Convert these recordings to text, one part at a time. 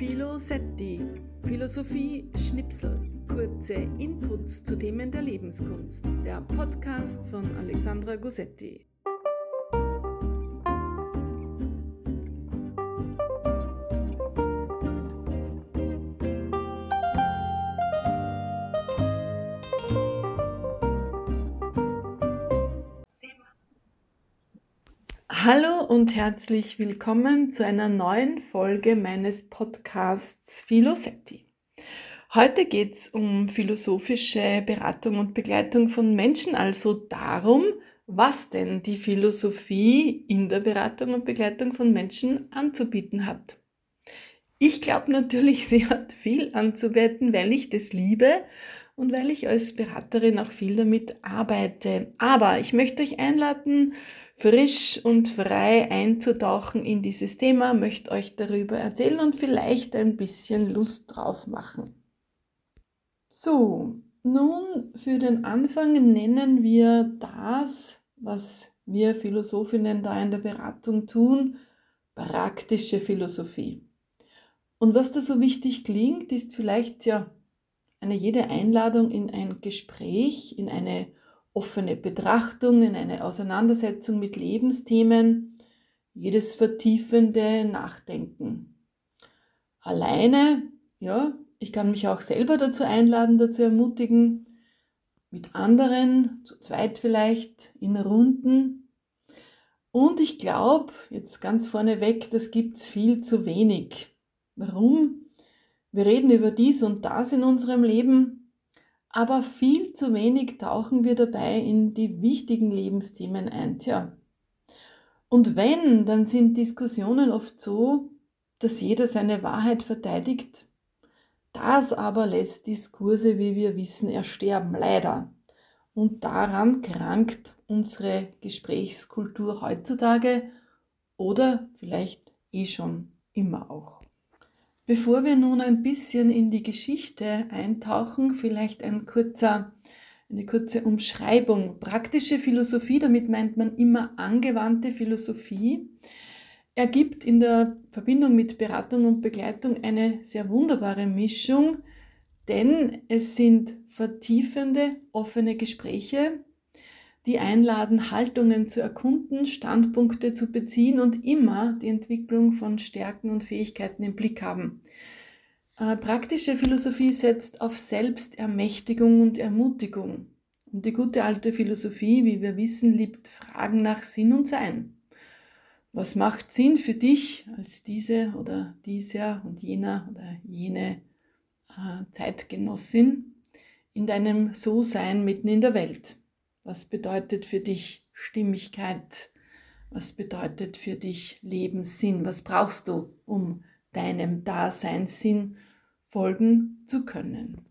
Philosetti, Philosophie Schnipsel, kurze Inputs zu Themen der Lebenskunst, der Podcast von Alexandra Gossetti. Hallo und herzlich willkommen zu einer neuen Folge meines Podcasts Philosetti. Heute geht es um philosophische Beratung und Begleitung von Menschen, also darum, was denn die Philosophie in der Beratung und Begleitung von Menschen anzubieten hat. Ich glaube natürlich, sie hat viel anzubieten, weil ich das liebe und weil ich als Beraterin auch viel damit arbeite. Aber ich möchte euch einladen, frisch und frei einzutauchen in dieses Thema, möchte euch darüber erzählen und vielleicht ein bisschen Lust drauf machen. So, nun für den Anfang nennen wir das, was wir Philosophinnen da in der Beratung tun, praktische Philosophie. Und was da so wichtig klingt, ist vielleicht ja eine jede Einladung in ein Gespräch, in eine offene Betrachtung, in eine Auseinandersetzung mit Lebensthemen, jedes vertiefende Nachdenken. Alleine, ja, ich kann mich auch selber dazu einladen, dazu ermutigen, mit anderen, zu zweit vielleicht, in Runden. Und ich glaube, jetzt ganz vorneweg, das gibt es viel zu wenig. Warum? Wir reden über dies und das in unserem Leben, aber viel zu wenig tauchen wir dabei in die wichtigen Lebensthemen ein. Tja. Und wenn, dann sind Diskussionen oft so, dass jeder seine Wahrheit verteidigt. Das aber lässt Diskurse, wie wir wissen, ersterben, leider. Und daran krankt unsere Gesprächskultur heutzutage oder vielleicht eh schon immer auch. Bevor wir nun ein bisschen in die Geschichte eintauchen, vielleicht ein kurzer, eine kurze Umschreibung. Praktische Philosophie, damit meint man immer angewandte Philosophie, ergibt in der Verbindung mit Beratung und Begleitung eine sehr wunderbare Mischung, denn es sind vertiefende, offene Gespräche, die einladen, Haltungen zu erkunden, Standpunkte zu beziehen und immer die Entwicklung von Stärken und Fähigkeiten im Blick haben. Äh, praktische Philosophie setzt auf Selbstermächtigung und Ermutigung. Und die gute alte Philosophie, wie wir wissen, liebt Fragen nach Sinn und Sein. Was macht Sinn für dich als diese oder dieser und jener oder jene äh, Zeitgenossin in deinem So-Sein mitten in der Welt? Was bedeutet für dich Stimmigkeit? Was bedeutet für dich Lebenssinn? Was brauchst du, um deinem Daseinssinn folgen zu können?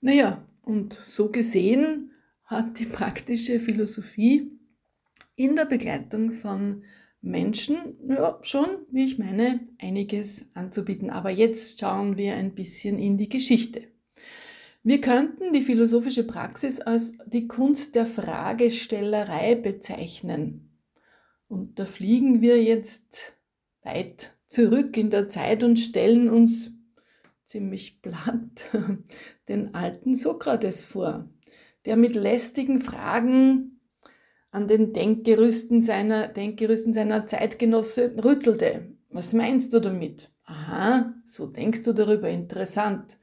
Naja, und so gesehen hat die praktische Philosophie in der Begleitung von Menschen ja, schon, wie ich meine, einiges anzubieten. Aber jetzt schauen wir ein bisschen in die Geschichte. Wir könnten die philosophische Praxis als die Kunst der Fragestellerei bezeichnen. Und da fliegen wir jetzt weit zurück in der Zeit und stellen uns ziemlich platt den alten Sokrates vor, der mit lästigen Fragen an den Denkgerüsten seiner, Denkgerüsten seiner Zeitgenosse rüttelte. Was meinst du damit? Aha, so denkst du darüber, interessant.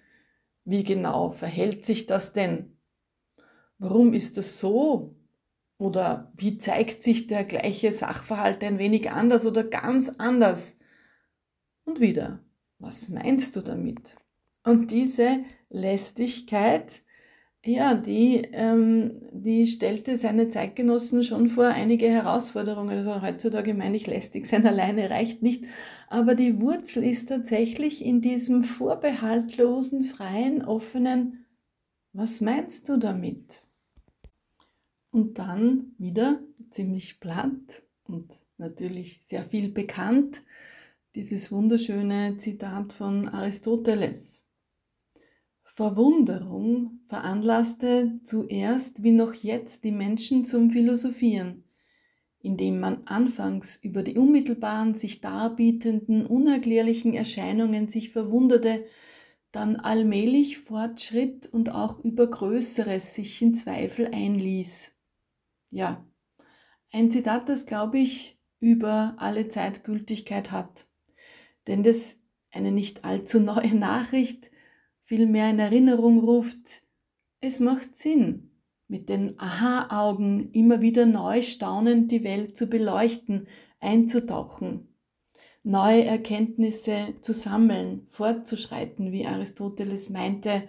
Wie genau verhält sich das denn? Warum ist das so? Oder wie zeigt sich der gleiche Sachverhalt ein wenig anders oder ganz anders? Und wieder, was meinst du damit? Und diese Lästigkeit ja, die, ähm, die stellte seine Zeitgenossen schon vor einige Herausforderungen. Also heutzutage meine ich, lästig sein alleine reicht nicht. Aber die Wurzel ist tatsächlich in diesem vorbehaltlosen, freien, offenen, was meinst du damit? Und dann wieder ziemlich platt und natürlich sehr viel bekannt, dieses wunderschöne Zitat von Aristoteles. Verwunderung veranlasste zuerst wie noch jetzt die Menschen zum Philosophieren. indem man anfangs über die unmittelbaren sich darbietenden, unerklärlichen Erscheinungen sich verwunderte, dann allmählich fortschritt und auch über Größeres sich in Zweifel einließ. Ja, ein Zitat, das, glaube ich, über alle Zeitgültigkeit hat. Denn das eine nicht allzu neue Nachricht vielmehr in Erinnerung ruft, es macht Sinn, mit den Aha-Augen immer wieder neu staunend die Welt zu beleuchten, einzutauchen, neue Erkenntnisse zu sammeln, fortzuschreiten, wie Aristoteles meinte,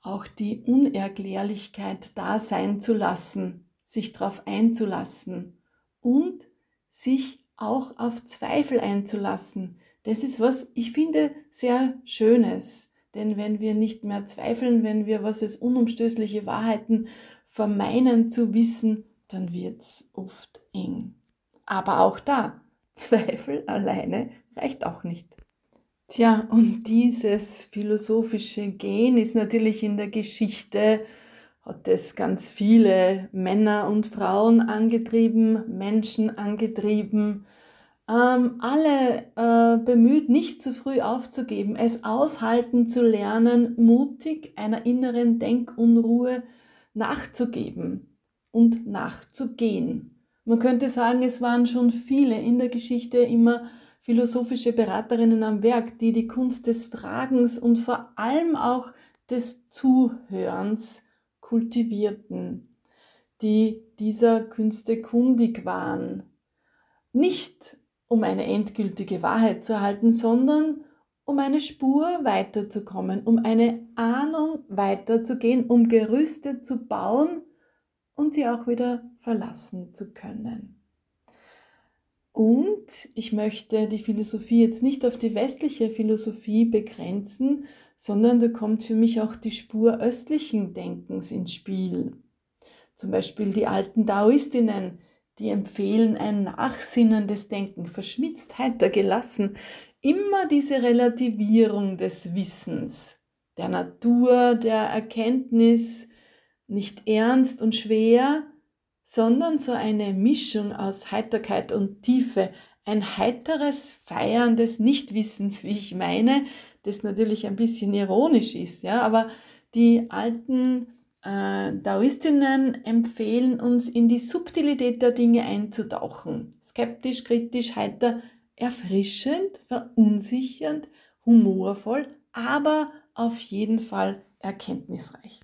auch die Unerklärlichkeit da sein zu lassen, sich darauf einzulassen und sich auch auf Zweifel einzulassen. Das ist was ich finde sehr Schönes. Denn wenn wir nicht mehr zweifeln, wenn wir, was es unumstößliche Wahrheiten vermeinen zu wissen, dann wird es oft eng. Aber auch da, Zweifel alleine reicht auch nicht. Tja, und dieses philosophische Gen ist natürlich in der Geschichte, hat es ganz viele Männer und Frauen angetrieben, Menschen angetrieben, ähm, alle äh, bemüht, nicht zu früh aufzugeben, es aushalten zu lernen, mutig einer inneren Denkunruhe nachzugeben und nachzugehen. Man könnte sagen, es waren schon viele in der Geschichte immer philosophische Beraterinnen am Werk, die die Kunst des Fragens und vor allem auch des Zuhörens kultivierten, die dieser Künste kundig waren. Nicht um eine endgültige Wahrheit zu erhalten, sondern um eine Spur weiterzukommen, um eine Ahnung weiterzugehen, um Gerüste zu bauen und sie auch wieder verlassen zu können. Und ich möchte die Philosophie jetzt nicht auf die westliche Philosophie begrenzen, sondern da kommt für mich auch die Spur östlichen Denkens ins Spiel. Zum Beispiel die alten Daoistinnen, die empfehlen ein nachsinnendes Denken, verschmitzt, heiter, gelassen, immer diese Relativierung des Wissens, der Natur, der Erkenntnis, nicht ernst und schwer, sondern so eine Mischung aus Heiterkeit und Tiefe, ein heiteres Feiern des Nichtwissens, wie ich meine, das natürlich ein bisschen ironisch ist, ja, aber die alten äh, Daoistinnen empfehlen uns, in die Subtilität der Dinge einzutauchen. Skeptisch, kritisch, heiter, erfrischend, verunsichernd, humorvoll, aber auf jeden Fall erkenntnisreich.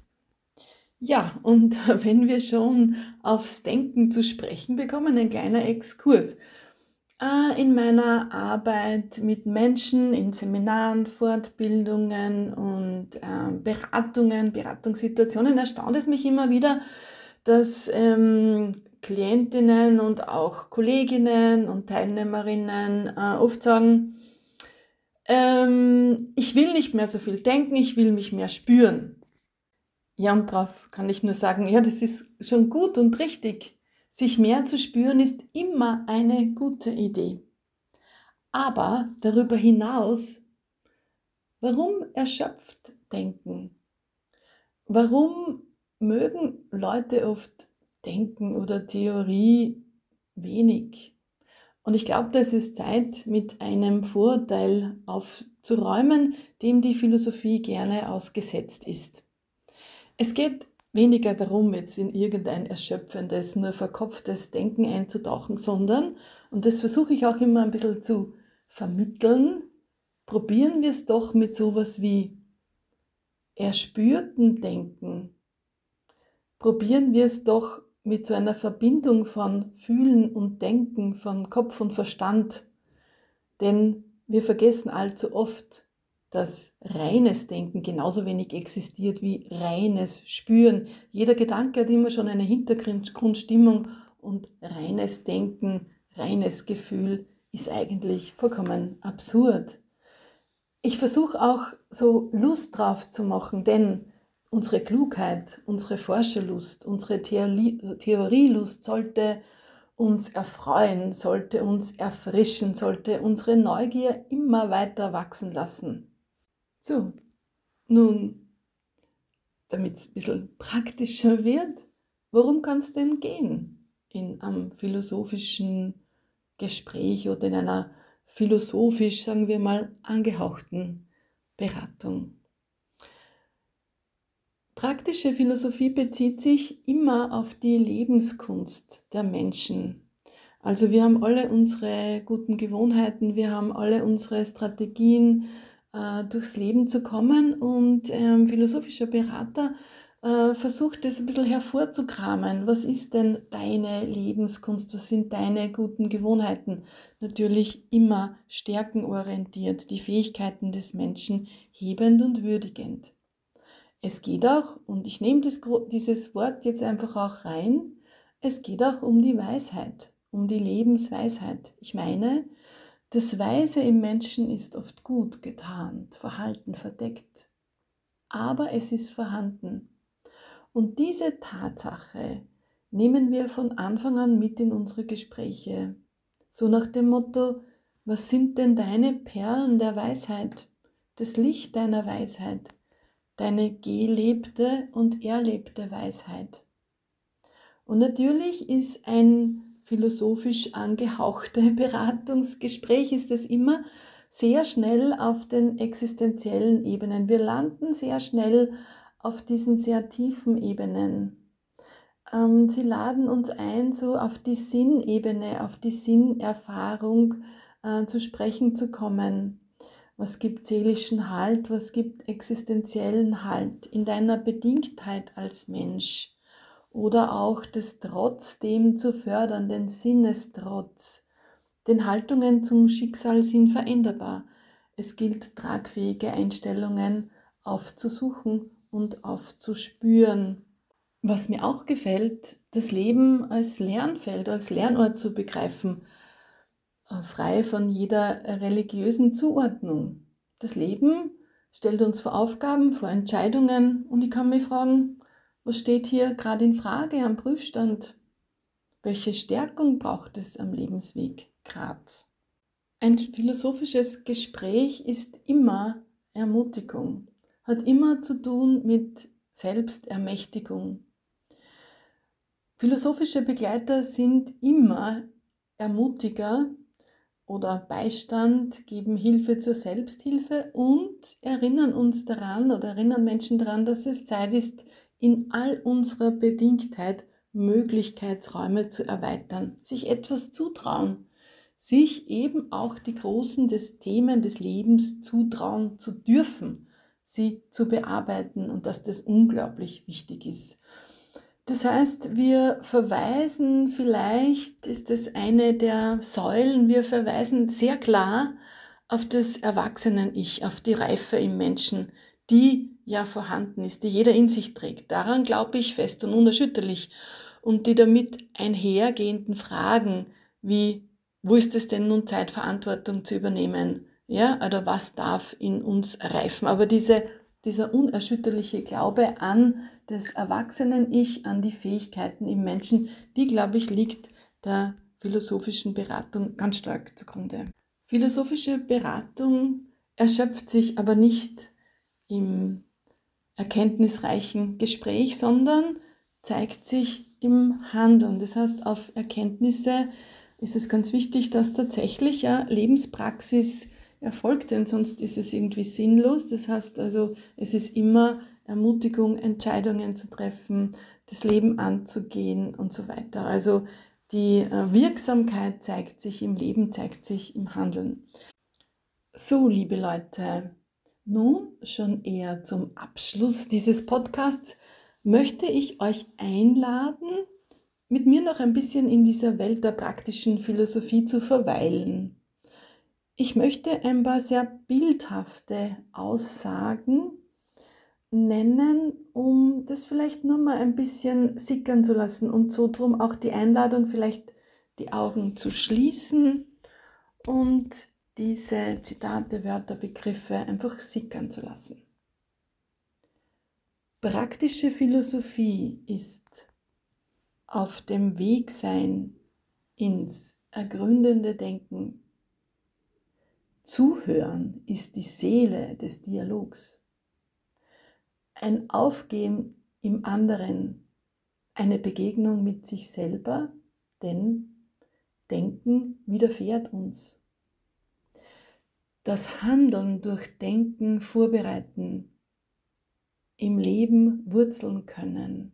Ja, und wenn wir schon aufs Denken zu sprechen bekommen, ein kleiner Exkurs. Äh, in meiner Arbeit mit Menschen, in Seminaren, Fortbildungen und ähm, Beratungen, Beratungssituationen erstaunt es mich immer wieder, dass ähm, Klientinnen und auch Kolleginnen und Teilnehmerinnen äh, oft sagen, ähm, ich will nicht mehr so viel denken, ich will mich mehr spüren. Ja, und darauf kann ich nur sagen, ja, das ist schon gut und richtig. Sich mehr zu spüren ist immer eine gute Idee. Aber darüber hinaus, warum erschöpft denken? Warum mögen Leute oft denken oder Theorie wenig? Und ich glaube, das ist Zeit, mit einem Vorurteil aufzuräumen, dem die Philosophie gerne ausgesetzt ist. Es geht weniger darum, jetzt in irgendein erschöpfendes, nur verkopftes Denken einzutauchen, sondern, und das versuche ich auch immer ein bisschen zu vermitteln, probieren wir es doch mit sowas wie erspürten Denken. Probieren wir es doch mit so einer Verbindung von Fühlen und Denken, von Kopf und Verstand. Denn wir vergessen allzu oft, dass reines Denken genauso wenig existiert wie reines Spüren. Jeder Gedanke hat immer schon eine Hintergrundstimmung und reines Denken, reines Gefühl ist eigentlich vollkommen absurd. Ich versuche auch so Lust drauf zu machen, denn unsere Klugheit, unsere Forscherlust, unsere Theorie, Theorielust sollte uns erfreuen, sollte uns erfrischen, sollte unsere Neugier immer weiter wachsen lassen. So, nun, damit es ein bisschen praktischer wird, worum kann es denn gehen in einem philosophischen Gespräch oder in einer philosophisch, sagen wir mal, angehauchten Beratung. Praktische Philosophie bezieht sich immer auf die Lebenskunst der Menschen. Also wir haben alle unsere guten Gewohnheiten, wir haben alle unsere Strategien, äh, durchs Leben zu kommen und ähm, philosophischer Berater äh, versucht das ein bisschen hervorzukramen. Was ist denn deine Lebenskunst? Was sind deine guten Gewohnheiten? Natürlich immer stärkenorientiert, die Fähigkeiten des Menschen hebend und würdigend. Es geht auch, und ich nehme das, dieses Wort jetzt einfach auch rein, es geht auch um die Weisheit, um die Lebensweisheit. Ich meine, das Weise im Menschen ist oft gut getarnt, verhalten, verdeckt, aber es ist vorhanden. Und diese Tatsache nehmen wir von Anfang an mit in unsere Gespräche. So nach dem Motto, was sind denn deine Perlen der Weisheit, das Licht deiner Weisheit, deine gelebte und erlebte Weisheit? Und natürlich ist ein philosophisch angehauchte Beratungsgespräch, ist es immer sehr schnell auf den existenziellen Ebenen. Wir landen sehr schnell auf diesen sehr tiefen Ebenen. Ähm, sie laden uns ein, so auf die Sinnebene, auf die Sinnerfahrung äh, zu sprechen zu kommen. Was gibt seelischen Halt? Was gibt existenziellen Halt in deiner Bedingtheit als Mensch? Oder auch das trotzdem zu fördern, den Sinnestrotz. Denn Haltungen zum Schicksal sind veränderbar. Es gilt, tragfähige Einstellungen aufzusuchen und aufzuspüren. Was mir auch gefällt, das Leben als Lernfeld, als Lernort zu begreifen, äh, frei von jeder religiösen Zuordnung. Das Leben stellt uns vor Aufgaben, vor Entscheidungen und ich kann mich fragen, was steht hier gerade in Frage am Prüfstand? Welche Stärkung braucht es am Lebensweg Graz? Ein philosophisches Gespräch ist immer Ermutigung hat immer zu tun mit Selbstermächtigung. Philosophische Begleiter sind immer Ermutiger oder Beistand, geben Hilfe zur Selbsthilfe und erinnern uns daran oder erinnern Menschen daran, dass es Zeit ist, in all unserer Bedingtheit Möglichkeitsräume zu erweitern, sich etwas zutrauen, sich eben auch die großen des Themen des Lebens zutrauen zu dürfen sie zu bearbeiten und dass das unglaublich wichtig ist. Das heißt, wir verweisen, vielleicht ist das eine der Säulen, wir verweisen sehr klar auf das Erwachsenen-Ich, auf die Reife im Menschen, die ja vorhanden ist, die jeder in sich trägt. Daran glaube ich fest und unerschütterlich. Und die damit einhergehenden Fragen wie, wo ist es denn nun Zeit, Verantwortung zu übernehmen? Ja, oder was darf in uns reifen? Aber diese, dieser unerschütterliche Glaube an das Erwachsenen-Ich, an die Fähigkeiten im Menschen, die, glaube ich, liegt der philosophischen Beratung ganz stark zugrunde. Philosophische Beratung erschöpft sich aber nicht im erkenntnisreichen Gespräch, sondern zeigt sich im Handeln. Das heißt, auf Erkenntnisse ist es ganz wichtig, dass tatsächlich ja Lebenspraxis Erfolg, denn sonst ist es irgendwie sinnlos. Das heißt also, es ist immer Ermutigung, Entscheidungen zu treffen, das Leben anzugehen und so weiter. Also die äh, Wirksamkeit zeigt sich im Leben, zeigt sich im Handeln. So, liebe Leute, nun schon eher zum Abschluss dieses Podcasts möchte ich euch einladen, mit mir noch ein bisschen in dieser Welt der praktischen Philosophie zu verweilen. Ich möchte ein paar sehr bildhafte Aussagen nennen, um das vielleicht nur mal ein bisschen sickern zu lassen und so drum auch die Einladung, vielleicht die Augen zu schließen und diese Zitate, Wörter, Begriffe einfach sickern zu lassen. Praktische Philosophie ist auf dem Weg sein ins ergründende Denken Zuhören ist die Seele des Dialogs. Ein Aufgehen im anderen, eine Begegnung mit sich selber denn Denken widerfährt uns. Das Handeln durch Denken vorbereiten, im Leben wurzeln können.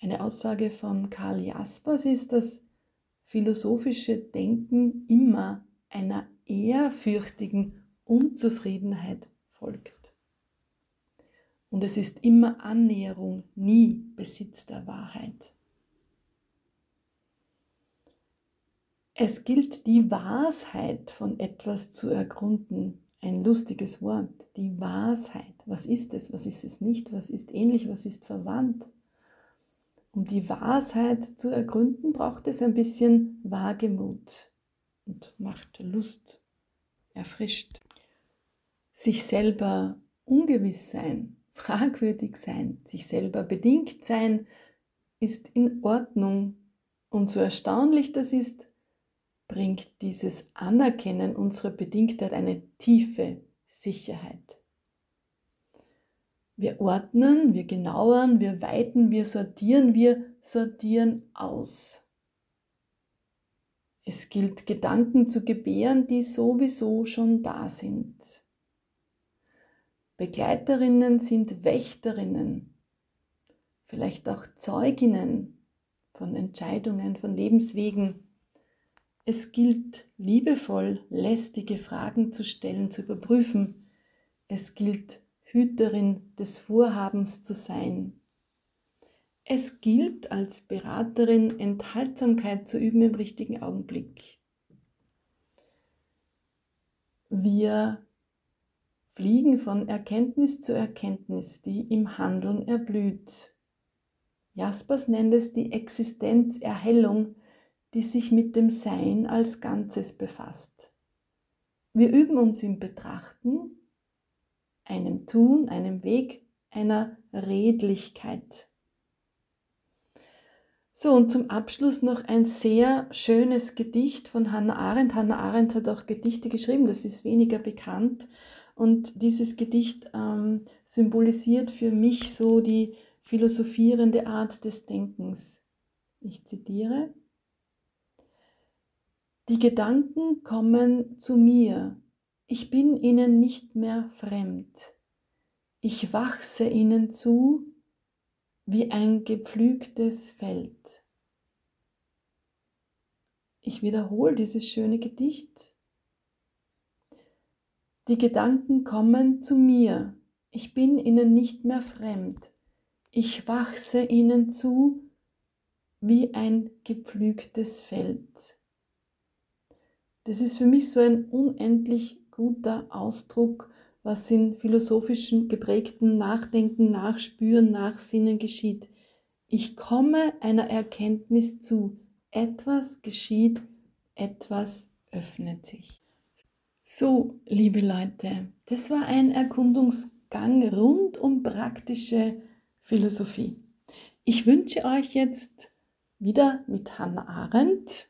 Eine Aussage von Karl Jaspers ist, dass philosophische Denken immer einer ehrfürchtigen Unzufriedenheit folgt. Und es ist immer Annäherung, nie Besitz der Wahrheit. Es gilt die Wahrheit von etwas zu ergründen. Ein lustiges Wort, die Wahrheit. Was ist es, was ist es nicht, was ist ähnlich, was ist verwandt? Um die Wahrheit zu ergründen, braucht es ein bisschen Wagemut und macht Lust, erfrischt. Sich selber ungewiss sein, fragwürdig sein, sich selber bedingt sein, ist in Ordnung. Und so erstaunlich das ist, bringt dieses Anerkennen unserer Bedingtheit eine tiefe Sicherheit. Wir ordnen, wir genauern, wir weiten, wir sortieren, wir sortieren aus. Es gilt Gedanken zu gebären, die sowieso schon da sind. Begleiterinnen sind Wächterinnen, vielleicht auch Zeuginnen von Entscheidungen, von Lebenswegen. Es gilt liebevoll lästige Fragen zu stellen, zu überprüfen. Es gilt Hüterin des Vorhabens zu sein. Es gilt als Beraterin Enthaltsamkeit zu üben im richtigen Augenblick. Wir fliegen von Erkenntnis zu Erkenntnis, die im Handeln erblüht. Jaspers nennt es die Existenzerhellung, die sich mit dem Sein als Ganzes befasst. Wir üben uns im Betrachten, einem Tun, einem Weg, einer Redlichkeit. So, und zum Abschluss noch ein sehr schönes Gedicht von Hannah Arendt. Hannah Arendt hat auch Gedichte geschrieben, das ist weniger bekannt. Und dieses Gedicht ähm, symbolisiert für mich so die philosophierende Art des Denkens. Ich zitiere. Die Gedanken kommen zu mir, ich bin ihnen nicht mehr fremd. Ich wachse ihnen zu wie ein gepflügtes Feld. Ich wiederhole dieses schöne Gedicht. Die Gedanken kommen zu mir. Ich bin ihnen nicht mehr fremd. Ich wachse ihnen zu wie ein gepflügtes Feld. Das ist für mich so ein unendlich guter Ausdruck, was in philosophischen geprägten Nachdenken, Nachspüren, Nachsinnen geschieht. Ich komme einer Erkenntnis zu. Etwas geschieht, etwas öffnet sich. So, liebe Leute, das war ein Erkundungsgang rund um praktische Philosophie. Ich wünsche euch jetzt wieder mit Hannah Arendt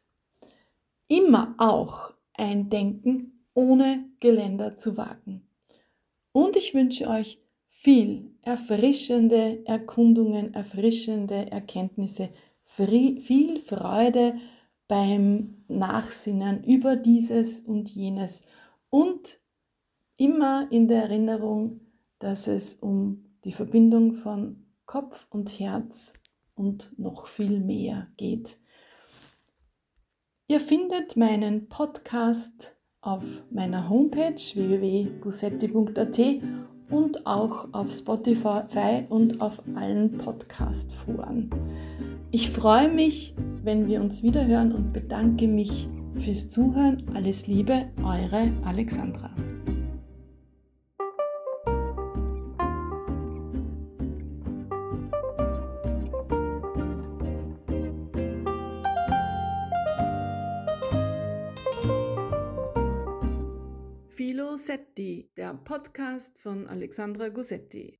immer auch ein Denken ohne Geländer zu wagen. Und ich wünsche euch viel erfrischende Erkundungen, erfrischende Erkenntnisse, viel Freude beim Nachsinnen über dieses und jenes und immer in der Erinnerung, dass es um die Verbindung von Kopf und Herz und noch viel mehr geht. Ihr findet meinen Podcast auf meiner Homepage www.gusetti.at und auch auf Spotify und auf allen Podcast-Foren. Ich freue mich, wenn wir uns wiederhören und bedanke mich fürs Zuhören. Alles Liebe, eure Alexandra. Filosetti, der Podcast von Alexandra Gussetti.